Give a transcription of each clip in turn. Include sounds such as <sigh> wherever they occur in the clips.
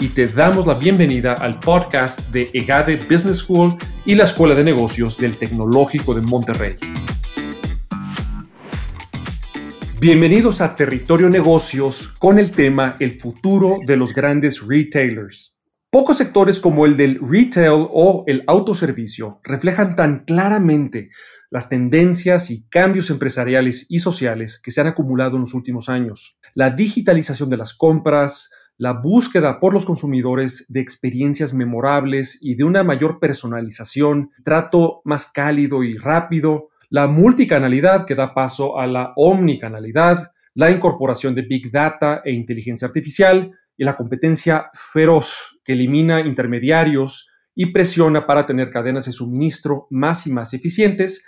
y te damos la bienvenida al podcast de EGADE Business School y la Escuela de Negocios del Tecnológico de Monterrey. Bienvenidos a Territorio Negocios con el tema El futuro de los grandes retailers. Pocos sectores como el del retail o el autoservicio reflejan tan claramente las tendencias y cambios empresariales y sociales que se han acumulado en los últimos años. La digitalización de las compras, la búsqueda por los consumidores de experiencias memorables y de una mayor personalización, trato más cálido y rápido, la multicanalidad que da paso a la omnicanalidad, la incorporación de Big Data e inteligencia artificial y la competencia feroz que elimina intermediarios y presiona para tener cadenas de suministro más y más eficientes,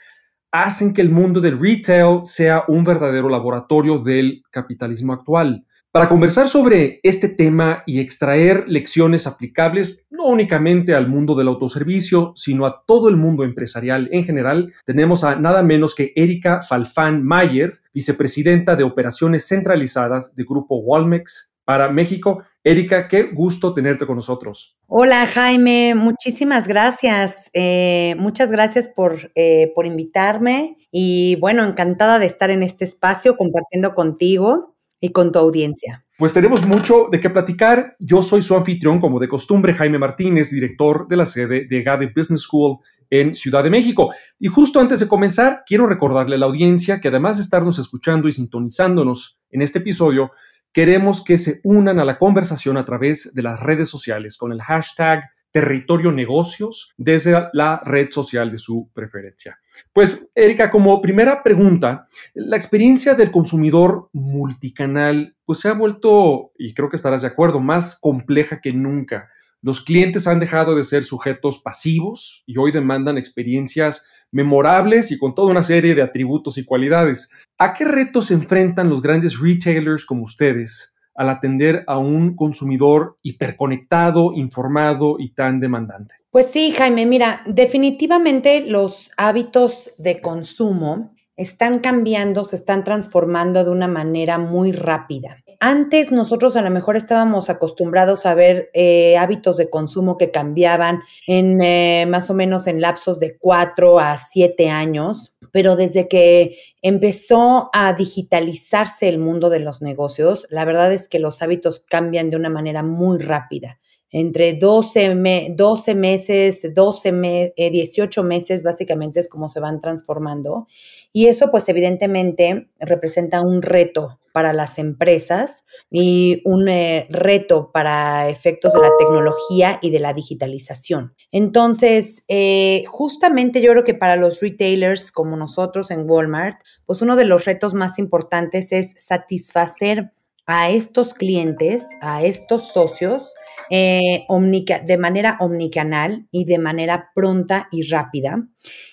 hacen que el mundo del retail sea un verdadero laboratorio del capitalismo actual. Para conversar sobre este tema y extraer lecciones aplicables no únicamente al mundo del autoservicio, sino a todo el mundo empresarial en general, tenemos a nada menos que Erika Falfán Mayer, vicepresidenta de operaciones centralizadas de Grupo Walmex para México. Erika, qué gusto tenerte con nosotros. Hola Jaime, muchísimas gracias. Eh, muchas gracias por, eh, por invitarme y bueno, encantada de estar en este espacio compartiendo contigo y con tu audiencia. Pues tenemos mucho de qué platicar. Yo soy su anfitrión, como de costumbre, Jaime Martínez, director de la sede de GADE Business School en Ciudad de México. Y justo antes de comenzar, quiero recordarle a la audiencia que además de estarnos escuchando y sintonizándonos en este episodio, queremos que se unan a la conversación a través de las redes sociales con el hashtag territorio negocios desde la red social de su preferencia. Pues, Erika, como primera pregunta, la experiencia del consumidor multicanal pues se ha vuelto, y creo que estarás de acuerdo, más compleja que nunca. Los clientes han dejado de ser sujetos pasivos y hoy demandan experiencias memorables y con toda una serie de atributos y cualidades. ¿A qué retos se enfrentan los grandes retailers como ustedes al atender a un consumidor hiperconectado, informado y tan demandante? Pues sí, Jaime, mira, definitivamente los hábitos de consumo están cambiando, se están transformando de una manera muy rápida. Antes nosotros a lo mejor estábamos acostumbrados a ver eh, hábitos de consumo que cambiaban en eh, más o menos en lapsos de cuatro a siete años, pero desde que empezó a digitalizarse el mundo de los negocios, la verdad es que los hábitos cambian de una manera muy rápida entre 12, 12 meses, 12 18 meses, básicamente es como se van transformando. Y eso, pues evidentemente, representa un reto para las empresas y un eh, reto para efectos de la tecnología y de la digitalización. Entonces, eh, justamente yo creo que para los retailers como nosotros en Walmart, pues uno de los retos más importantes es satisfacer a estos clientes, a estos socios, eh, de manera omnicanal y de manera pronta y rápida.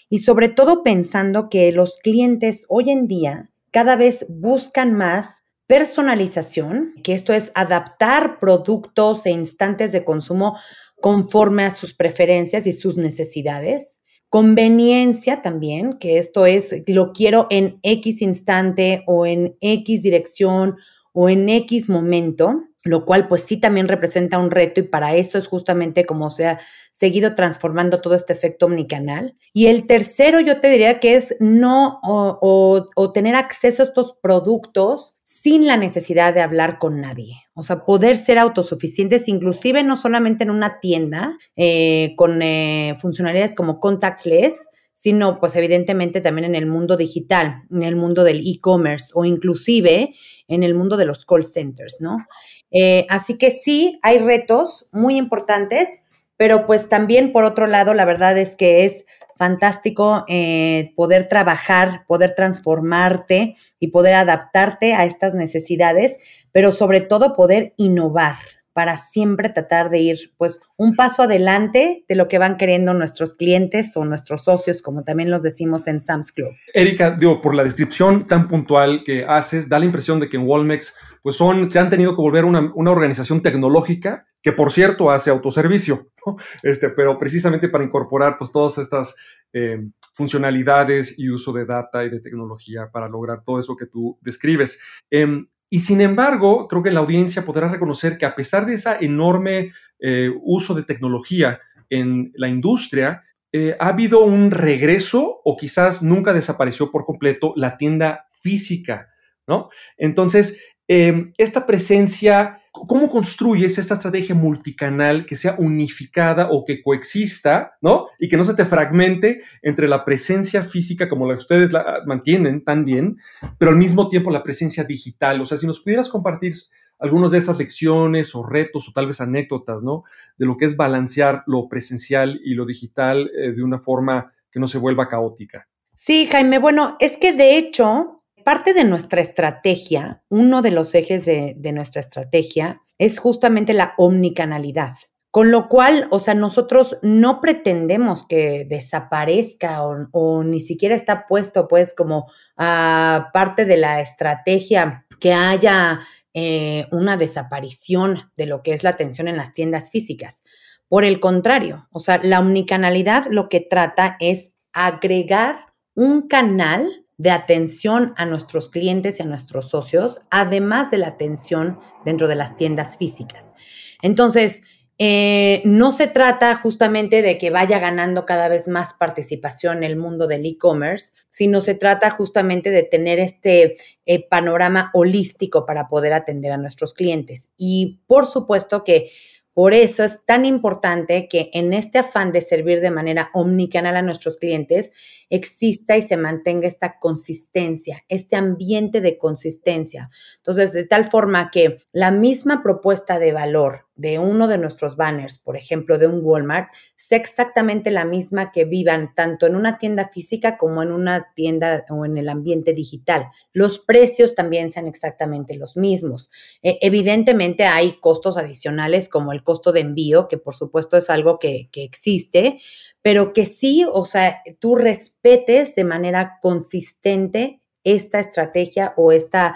Y sobre todo pensando que los clientes hoy en día cada vez buscan más personalización, que esto es adaptar productos e instantes de consumo conforme a sus preferencias y sus necesidades. Conveniencia también, que esto es, lo quiero en X instante o en X dirección o en X momento, lo cual pues sí también representa un reto y para eso es justamente como se ha seguido transformando todo este efecto omnicanal. Y el tercero yo te diría que es no o, tener acceso a estos productos sin la necesidad de hablar con nadie. O sea, poder ser autosuficientes, inclusive no solamente en una tienda eh, con eh, funcionalidades como contactless, sino pues evidentemente también en el mundo digital, en el mundo del e-commerce o inclusive en el mundo de los call centers, ¿no? Eh, así que sí, hay retos muy importantes, pero pues también por otro lado, la verdad es que es fantástico eh, poder trabajar, poder transformarte y poder adaptarte a estas necesidades, pero sobre todo poder innovar para siempre tratar de ir pues un paso adelante de lo que van queriendo nuestros clientes o nuestros socios, como también los decimos en Sam's Club. Erika, digo, por la descripción tan puntual que haces, da la impresión de que en Walmex pues son, se han tenido que volver una, una organización tecnológica que por cierto hace autoservicio, <laughs> este, pero precisamente para incorporar pues todas estas eh, funcionalidades y uso de data y de tecnología para lograr todo eso que tú describes. Em, y sin embargo, creo que la audiencia podrá reconocer que a pesar de ese enorme eh, uso de tecnología en la industria, eh, ha habido un regreso o quizás nunca desapareció por completo la tienda física, ¿no? Entonces, em, esta presencia ¿Cómo construyes esta estrategia multicanal que sea unificada o que coexista, ¿no? Y que no se te fragmente entre la presencia física como la que ustedes la mantienen tan bien, pero al mismo tiempo la presencia digital. O sea, si nos pudieras compartir algunas de esas lecciones o retos o tal vez anécdotas, ¿no? De lo que es balancear lo presencial y lo digital eh, de una forma que no se vuelva caótica. Sí, Jaime. Bueno, es que de hecho, parte de nuestra estrategia, uno de los ejes de, nuestra estrategia es justamente la omnicanalidad. Con lo cual, o sea, nosotros no pretendemos que desaparezca o, ni siquiera está puesto pues como a parte de la estrategia que haya eh, una desaparición de lo que es la atención en las tiendas físicas. Por el contrario, o sea, la omnicanalidad lo que trata es agregar un canal de atención a nuestros clientes y a nuestros socios, además de la atención dentro de las tiendas físicas. Entonces, eh, no se trata justamente de que vaya ganando cada vez más participación en el mundo del e-commerce, sino se trata justamente de tener este eh, panorama holístico para poder atender a nuestros clientes. Y por supuesto que por eso es tan importante que en este afán de servir de manera omnicanal a nuestros clientes exista y se mantenga esta consistencia, este ambiente de consistencia. Entonces, de tal forma que la misma propuesta de valor de uno de nuestros banners, por ejemplo, de un Walmart, sea exactamente la misma que vivan tanto en una tienda física como en una tienda o en el ambiente digital. Los precios también sean exactamente los mismos. Eh, evidentemente hay costos adicionales como el costo de envío, que por supuesto es algo que, que existe, pero que sí, o sea, tú respetes de manera consistente esta estrategia o esta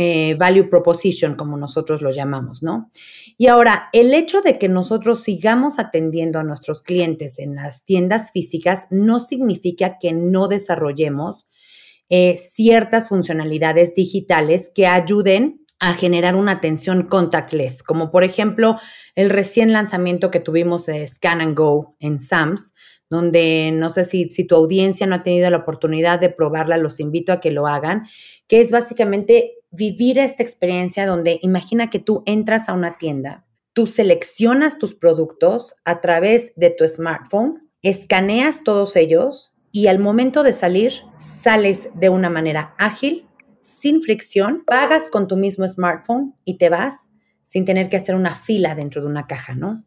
eh, value proposition, como nosotros lo llamamos, ¿no? Y ahora, el hecho de que nosotros sigamos atendiendo a nuestros clientes en las tiendas físicas no significa que no desarrollemos eh, ciertas funcionalidades digitales que ayuden a generar una atención contactless, como por ejemplo el recién lanzamiento que tuvimos de Scan and Go en SAMS, donde no sé si, si tu audiencia no ha tenido la oportunidad de probarla, los invito a que lo hagan, que es básicamente vivir esta experiencia donde imagina que tú entras a una tienda, tú seleccionas tus productos a través de tu smartphone, escaneas todos ellos y al momento de salir sales de una manera ágil, sin fricción, pagas con tu mismo smartphone y te vas sin tener que hacer una fila dentro de una caja, ¿no?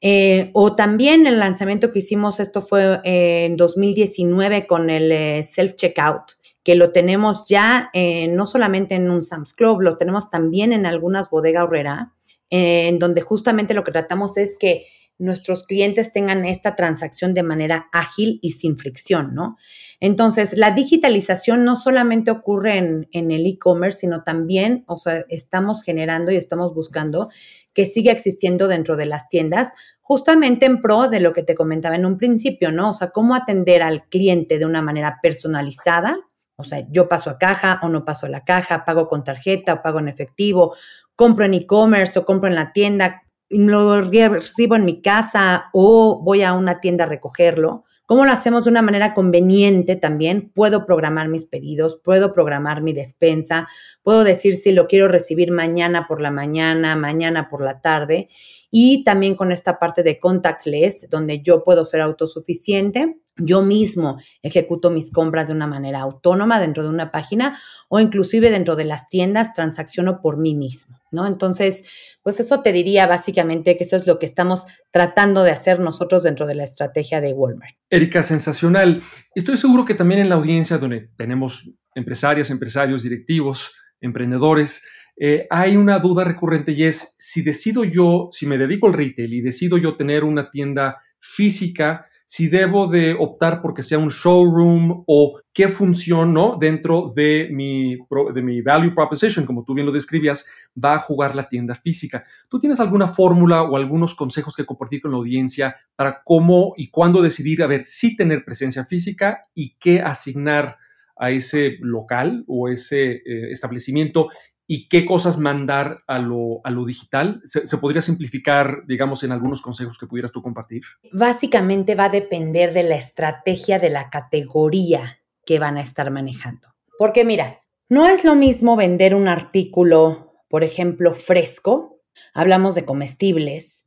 Eh, o también el lanzamiento que hicimos, esto fue en 2019 con el eh, self-checkout, que lo tenemos ya eh, no solamente en un Sam's Club, lo tenemos también en algunas bodegas horrera, en donde justamente lo que tratamos es que nuestros clientes tengan esta transacción de manera ágil y sin fricción, ¿no? Entonces, la digitalización no solamente ocurre en el e-commerce, sino también, o sea, estamos generando y estamos buscando que siga existiendo dentro de las tiendas, justamente en pro de lo que te comentaba en un principio, ¿no? O sea, cómo atender al cliente de una manera personalizada. O sea, yo paso a caja o no paso a la caja, pago con tarjeta o pago en efectivo, compro en e-commerce o compro en la tienda, lo recibo en mi casa o voy a una tienda a recogerlo. ¿Cómo lo hacemos de una manera conveniente también? Puedo programar mis pedidos, puedo programar mi despensa, puedo decir si lo quiero recibir mañana por la mañana, mañana por la tarde y también con esta parte de contactless, donde yo puedo ser autosuficiente yo mismo ejecuto mis compras de una manera autónoma dentro de una página o inclusive dentro de las tiendas transacciono por mí mismo, ¿no? Entonces, pues eso te diría básicamente que eso es lo que estamos tratando de hacer nosotros dentro de la estrategia de Walmart. Erika, sensacional. Estoy seguro que también en la audiencia donde tenemos empresarias, empresarios, directivos, emprendedores, eh, hay una duda recurrente y es si decido yo, si me dedico al retail y decido yo tener una tienda física, si debo de optar porque sea un showroom o qué función ¿no? dentro de mi, de mi value proposition, como tú bien lo describías, va a jugar la tienda física. ¿Tú tienes alguna fórmula o algunos consejos que compartir con la audiencia para cómo y cuándo decidir, a ver, si tener presencia física y qué asignar a ese local o ese eh, establecimiento y qué cosas mandar a lo, digital? ¿Se, podría simplificar, digamos, en algunos consejos que pudieras tú compartir? Básicamente va a depender de la estrategia de la categoría que van a estar manejando. Porque mira, no es lo mismo vender un artículo, por ejemplo, fresco, hablamos de comestibles,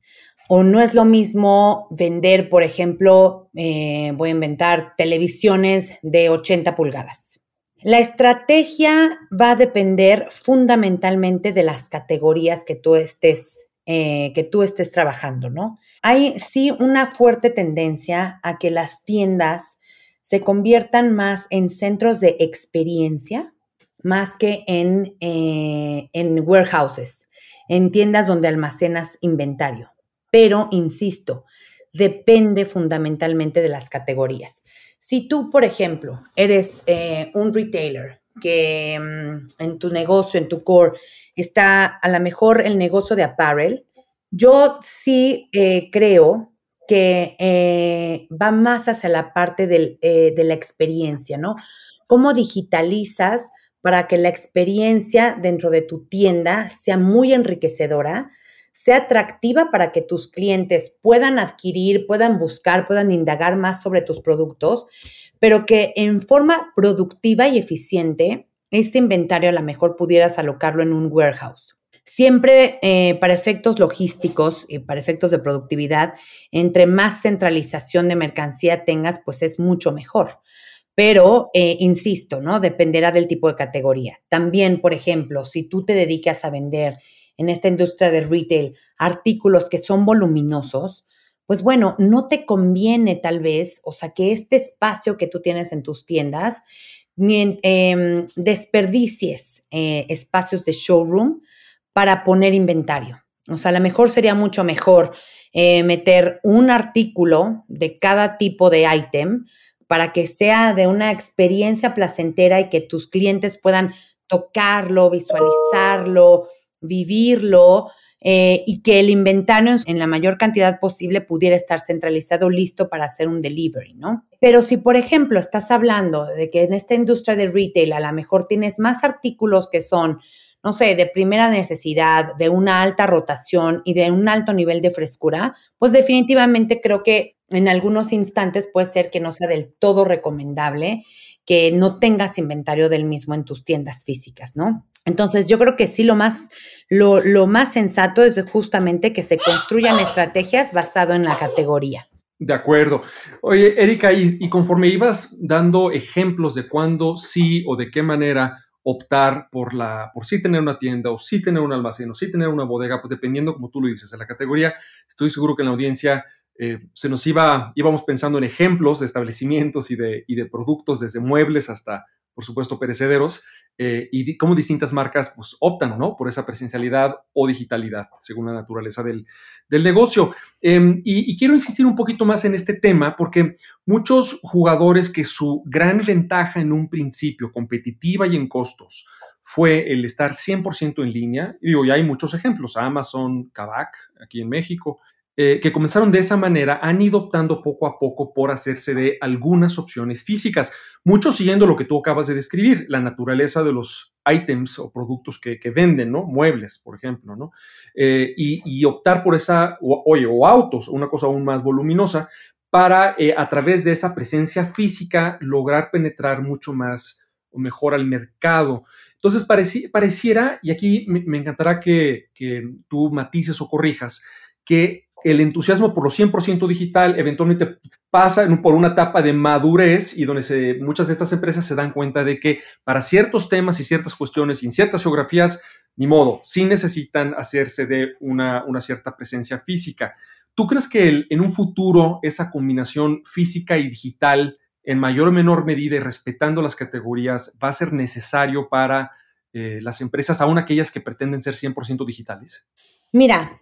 o no es lo mismo vender, por ejemplo, eh, voy a inventar televisiones de 80 pulgadas la estrategia va a depender fundamentalmente de las categorías que tú estés, eh, que tú estés trabajando, ¿no? Hay sí una fuerte tendencia a que las tiendas se conviertan más en centros de experiencia, más que en, eh, en warehouses, en tiendas donde almacenas inventario. Pero, insisto, depende fundamentalmente de las categorías. Si tú, por ejemplo, eres eh, un retailer que mm, en tu negocio, en tu core, está a lo mejor el negocio de apparel, yo sí eh, creo que eh, va más hacia la parte de la experiencia, ¿no? ¿Cómo digitalizas para que la experiencia dentro de tu tienda sea muy enriquecedora? Sea atractiva para que tus clientes puedan adquirir, puedan buscar, puedan indagar más sobre tus productos, pero que en forma productiva y eficiente, ese inventario a lo mejor pudieras alocarlo en un warehouse. Siempre eh, para efectos logísticos y para efectos de productividad, entre más centralización de mercancía tengas, pues es mucho mejor. Pero, eh, insisto, ¿no? Dependerá del tipo de categoría. También, por ejemplo, si tú te dedicas a vender en esta industria de retail artículos que son voluminosos, pues bueno, no te conviene tal vez, o sea, que este espacio que tú tienes en tus tiendas, em, desperdicies eh, espacios de showroom para poner inventario. O sea, a lo mejor sería mucho mejor eh, meter un artículo de cada tipo de item para que sea de una experiencia placentera y que tus clientes puedan tocarlo, visualizarlo, vivirlo eh, y que el inventario en la mayor cantidad posible pudiera estar centralizado, listo para hacer un delivery, ¿no? Pero si, por ejemplo, estás hablando de que en esta industria de retail a lo mejor tienes más artículos que son, no sé, de primera necesidad, de una alta rotación y de un alto nivel de frescura, pues definitivamente creo que en algunos instantes puede ser que no sea del todo recomendable que no tengas inventario del mismo en tus tiendas físicas, ¿no? Entonces, yo creo que sí, lo más, lo, más sensato es justamente que se construyan estrategias basado en la categoría. De acuerdo. Oye, Erika, y, conforme ibas dando ejemplos de cuándo sí o de qué manera optar por la, por sí tener una tienda o sí tener un almacén o sí tener una bodega, pues dependiendo, como tú lo dices, de la categoría, estoy seguro que en la audiencia eh, se nos iba, íbamos pensando en ejemplos de establecimientos y de, y de productos, desde muebles hasta, por supuesto, perecederos, eh, y cómo distintas marcas pues, optan ¿no? por esa presencialidad o digitalidad, según la naturaleza del, del negocio. Em, y, quiero insistir un poquito más en este tema, porque muchos jugadores que su gran ventaja en un principio, competitiva y en costos, fue el estar 100% en línea. Y digo, ya hay muchos ejemplos, Amazon, Kavak, aquí en México, eh, que comenzaron de esa manera han ido optando poco a poco por hacerse de algunas opciones físicas, muchos siguiendo lo que tú acabas de describir, la naturaleza de los items o productos que, venden, ¿no? Muebles, por ejemplo, ¿no? Eh, y, optar por esa, oye, o autos, una cosa aún más voluminosa, para eh, a través de esa presencia física lograr penetrar mucho más o mejor al mercado. Entonces, pareciera, y aquí me, encantará que, que tú matices o corrijas, que el entusiasmo por lo 100% digital eventualmente pasa por una etapa de madurez y donde muchas de estas empresas se dan cuenta de que para ciertos temas y ciertas cuestiones y en ciertas geografías, ni modo, sí necesitan hacerse de una, cierta presencia física. ¿Tú crees que en un futuro esa combinación física y digital en mayor o menor medida y respetando las categorías va a ser necesario para eh, las empresas, aún aquellas que pretenden ser 100% digitales? Mira,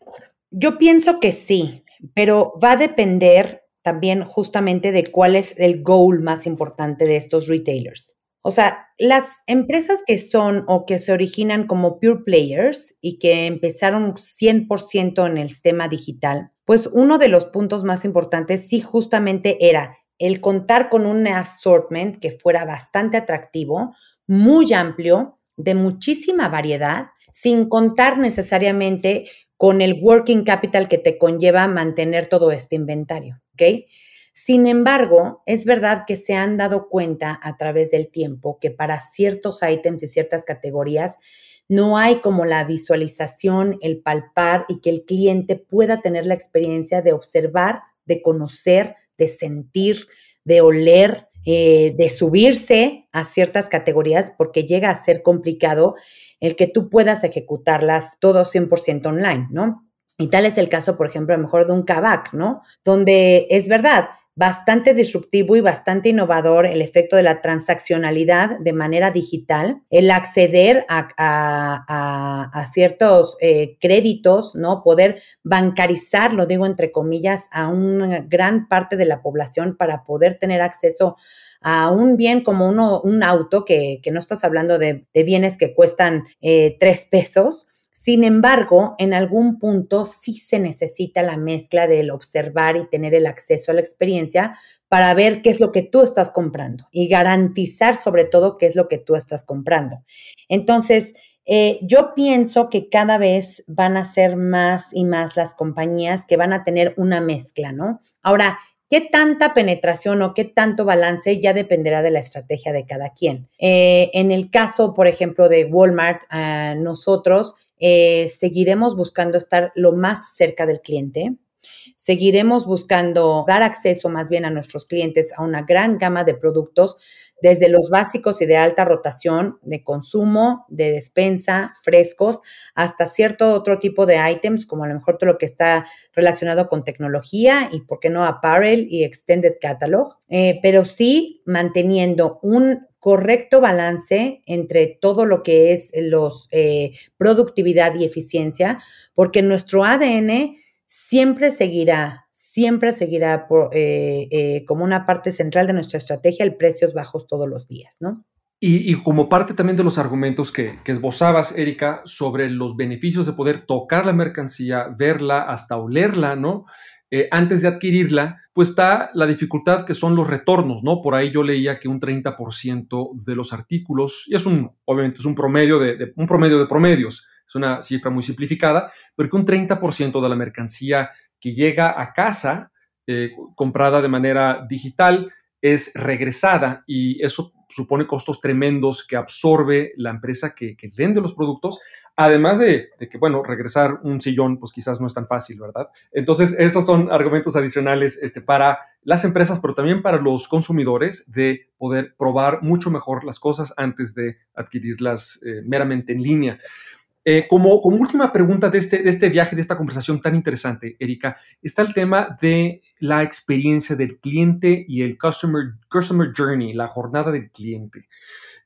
yo pienso que sí, pero va a depender también justamente de cuál es el goal más importante de estos retailers. O sea, las empresas que son o que se originan como pure players y que empezaron 100% en el sistema digital, pues uno de los puntos más importantes sí justamente era el contar con un assortment que fuera bastante atractivo, muy amplio, de muchísima variedad, sin contar necesariamente con el working capital que te conlleva mantener todo este inventario, ¿ok? Sin embargo, es verdad que se han dado cuenta a través del tiempo que para ciertos ítems y ciertas categorías no hay como la visualización, el palpar y que el cliente pueda tener la experiencia de observar, de conocer, de sentir, de oler, eh, de subirse a ciertas categorías porque llega a ser complicado el que tú puedas ejecutarlas todo 100% online, ¿no? Y tal es el caso, por ejemplo, a lo mejor de un Kavak, ¿no? Donde es verdad, bastante disruptivo y bastante innovador el efecto de la transaccionalidad de manera digital, el acceder a, ciertos eh, créditos, ¿no? Poder bancarizar, lo digo entre comillas, a una gran parte de la población para poder tener acceso a un bien como uno, un auto, que, no estás hablando de, bienes que cuestan eh, tres pesos, sin embargo, en algún punto sí se necesita la mezcla del observar y tener el acceso a la experiencia para ver qué es lo que tú estás comprando y garantizar sobre todo qué es lo que tú estás comprando. Entonces, eh, yo pienso que cada vez van a ser más y más las compañías que van a tener una mezcla, ¿no? Ahora, ¿Qué tanta penetración o qué tanto balance ya dependerá de la estrategia de cada quien? Eh, en el caso, por ejemplo, de Walmart, ah, nosotros eh, seguiremos buscando estar lo más cerca del cliente. Seguiremos buscando dar acceso más bien a nuestros clientes a una gran gama de productos, desde los básicos y de alta rotación, de consumo, de despensa, frescos, hasta cierto otro tipo de items, como a lo mejor todo lo que está relacionado con tecnología y, ¿por qué no, apparel y extended catalog? Eh, pero sí manteniendo un correcto balance entre todo lo que es los eh, productividad y eficiencia, porque nuestro ADN siempre seguirá, siempre seguirá eh, eh, como una parte central de nuestra estrategia el precios bajos todos los días, ¿no? Y, como parte también de los argumentos que, esbozabas, Erika, sobre los beneficios de poder tocar la mercancía, verla, hasta olerla, ¿no? Eh, antes de adquirirla, pues está la dificultad que son los retornos, ¿no? Por ahí yo leía que un 30% de los artículos, y es un, obviamente es un promedio de, un promedio de promedios, es una cifra muy simplificada, pero que un 30% de la mercancía que llega a casa, eh, comprada de manera digital, es regresada y eso supone costos tremendos que absorbe la empresa que, vende los productos, además de, que, bueno, regresar un sillón, pues quizás no es tan fácil, ¿verdad? Entonces, esos son argumentos adicionales este, para las empresas, pero también para los consumidores de poder probar mucho mejor las cosas antes de adquirirlas eh, meramente en línea. Eh, como, como, última pregunta de este, de este viaje, de esta conversación tan interesante, Erika, está el tema de la experiencia del cliente y el customer, customer journey, la jornada del cliente.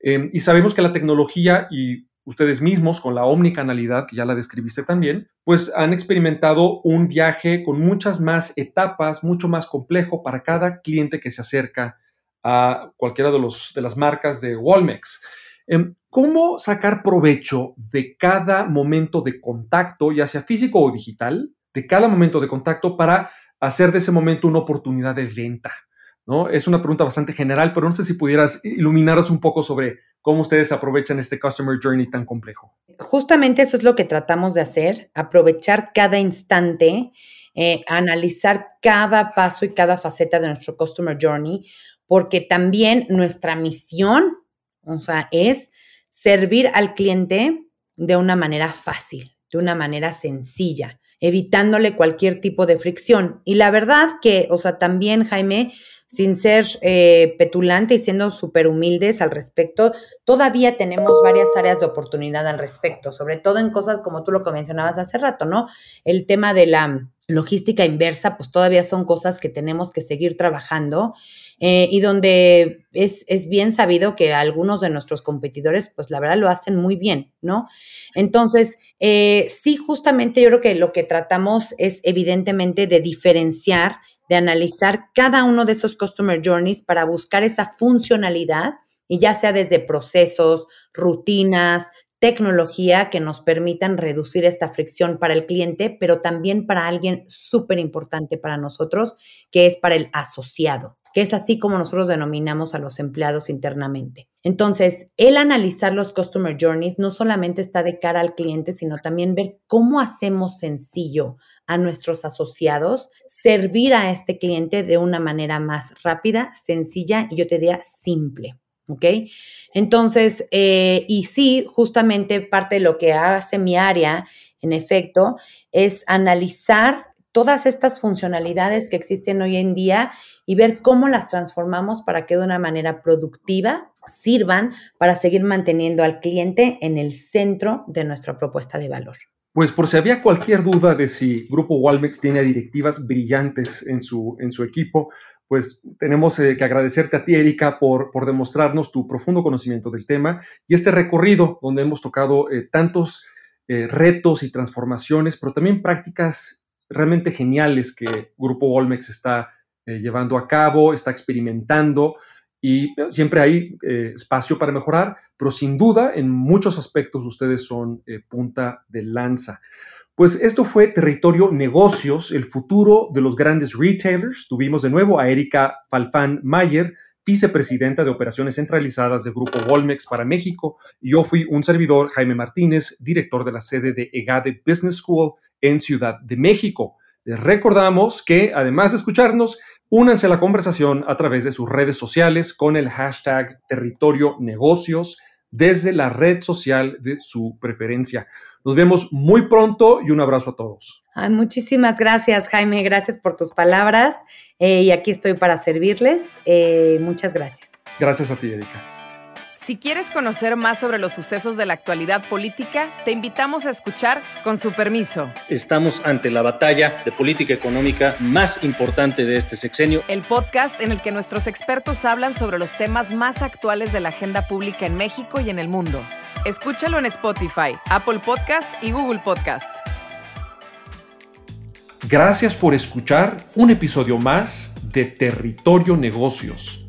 Em, y sabemos que la tecnología y ustedes mismos con la omnicanalidad, que ya la describiste también, pues han experimentado un viaje con muchas más etapas, mucho más complejo para cada cliente que se acerca a cualquiera de, los, de las marcas de Walmex. Em, ¿Cómo sacar provecho de cada momento de contacto, ya sea físico o digital, de cada momento de contacto para hacer de ese momento una oportunidad de venta? ¿no? Es una pregunta bastante general, pero no sé si pudieras iluminaros un poco sobre cómo ustedes aprovechan este Customer Journey tan complejo. Justamente eso es lo que tratamos de hacer, aprovechar cada instante, eh, analizar cada paso y cada faceta de nuestro Customer Journey, porque también nuestra misión o sea, es servir al cliente de una manera fácil, de una manera sencilla, evitándole cualquier tipo de fricción. Y la verdad que, o sea, también, Jaime, sin ser eh, petulante y siendo súper humildes al respecto, todavía tenemos varias áreas de oportunidad al respecto, sobre todo en cosas como tú lo que mencionabas hace rato, ¿no? El tema de la logística inversa, pues todavía son cosas que tenemos que seguir trabajando eh, y donde es, es, bien sabido que algunos de nuestros competidores, pues la verdad lo hacen muy bien, ¿no? Entonces, eh, sí, justamente yo creo que lo que tratamos es evidentemente de diferenciar, de analizar cada uno de esos customer journeys para buscar esa funcionalidad y ya sea desde procesos, rutinas, tecnología que nos permitan reducir esta fricción para el cliente, pero también para alguien súper importante para nosotros, que es para el asociado, que es así como nosotros denominamos a los empleados internamente. Entonces, el analizar los customer journeys no solamente está de cara al cliente, sino también ver cómo hacemos sencillo a nuestros asociados servir a este cliente de una manera más rápida, sencilla y yo te diría simple. ¿ok? Entonces, eh, y sí, justamente parte de lo que hace mi área, en efecto, es analizar todas estas funcionalidades que existen hoy en día y ver cómo las transformamos para que de una manera productiva sirvan para seguir manteniendo al cliente en el centro de nuestra propuesta de valor. Pues por si había cualquier duda de si Grupo Walmex tiene directivas brillantes en su, en su equipo, pues tenemos eh, que agradecerte a ti, Erika, por, por, demostrarnos tu profundo conocimiento del tema y este recorrido donde hemos tocado eh, tantos eh, retos y transformaciones, pero también prácticas realmente geniales que Grupo Olmex está llevando a cabo, está experimentando y siempre hay espacio para mejorar, pero sin duda en muchos aspectos ustedes son punta de lanza. Pues esto fue Territorio Negocios, el futuro de los grandes retailers. Tuvimos de nuevo a Erika Falfán Mayer, vicepresidenta de operaciones centralizadas del Grupo Volmex para México. Yo fui un servidor, Jaime Martínez, director de la sede de EGADE Business School en Ciudad de México. Les recordamos que, además de escucharnos, únanse a la conversación a través de sus redes sociales con el hashtag Territorio Negocios desde la red social de su preferencia. Nos vemos muy pronto y un abrazo a todos. muchísimas gracias, Jaime. Gracias por tus palabras eh, y aquí estoy para servirles. Eh, muchas gracias. Gracias a ti, Erika. Si quieres conocer más sobre los sucesos de la actualidad política, te invitamos a escuchar Con su permiso. Estamos ante la batalla de política económica más importante de este sexenio. El podcast en el que nuestros expertos hablan sobre los temas más actuales de la agenda pública en México y en el mundo. Escúchalo en Spotify, Apple Podcast y Google Podcast. Gracias por escuchar un episodio más de Territorio Negocios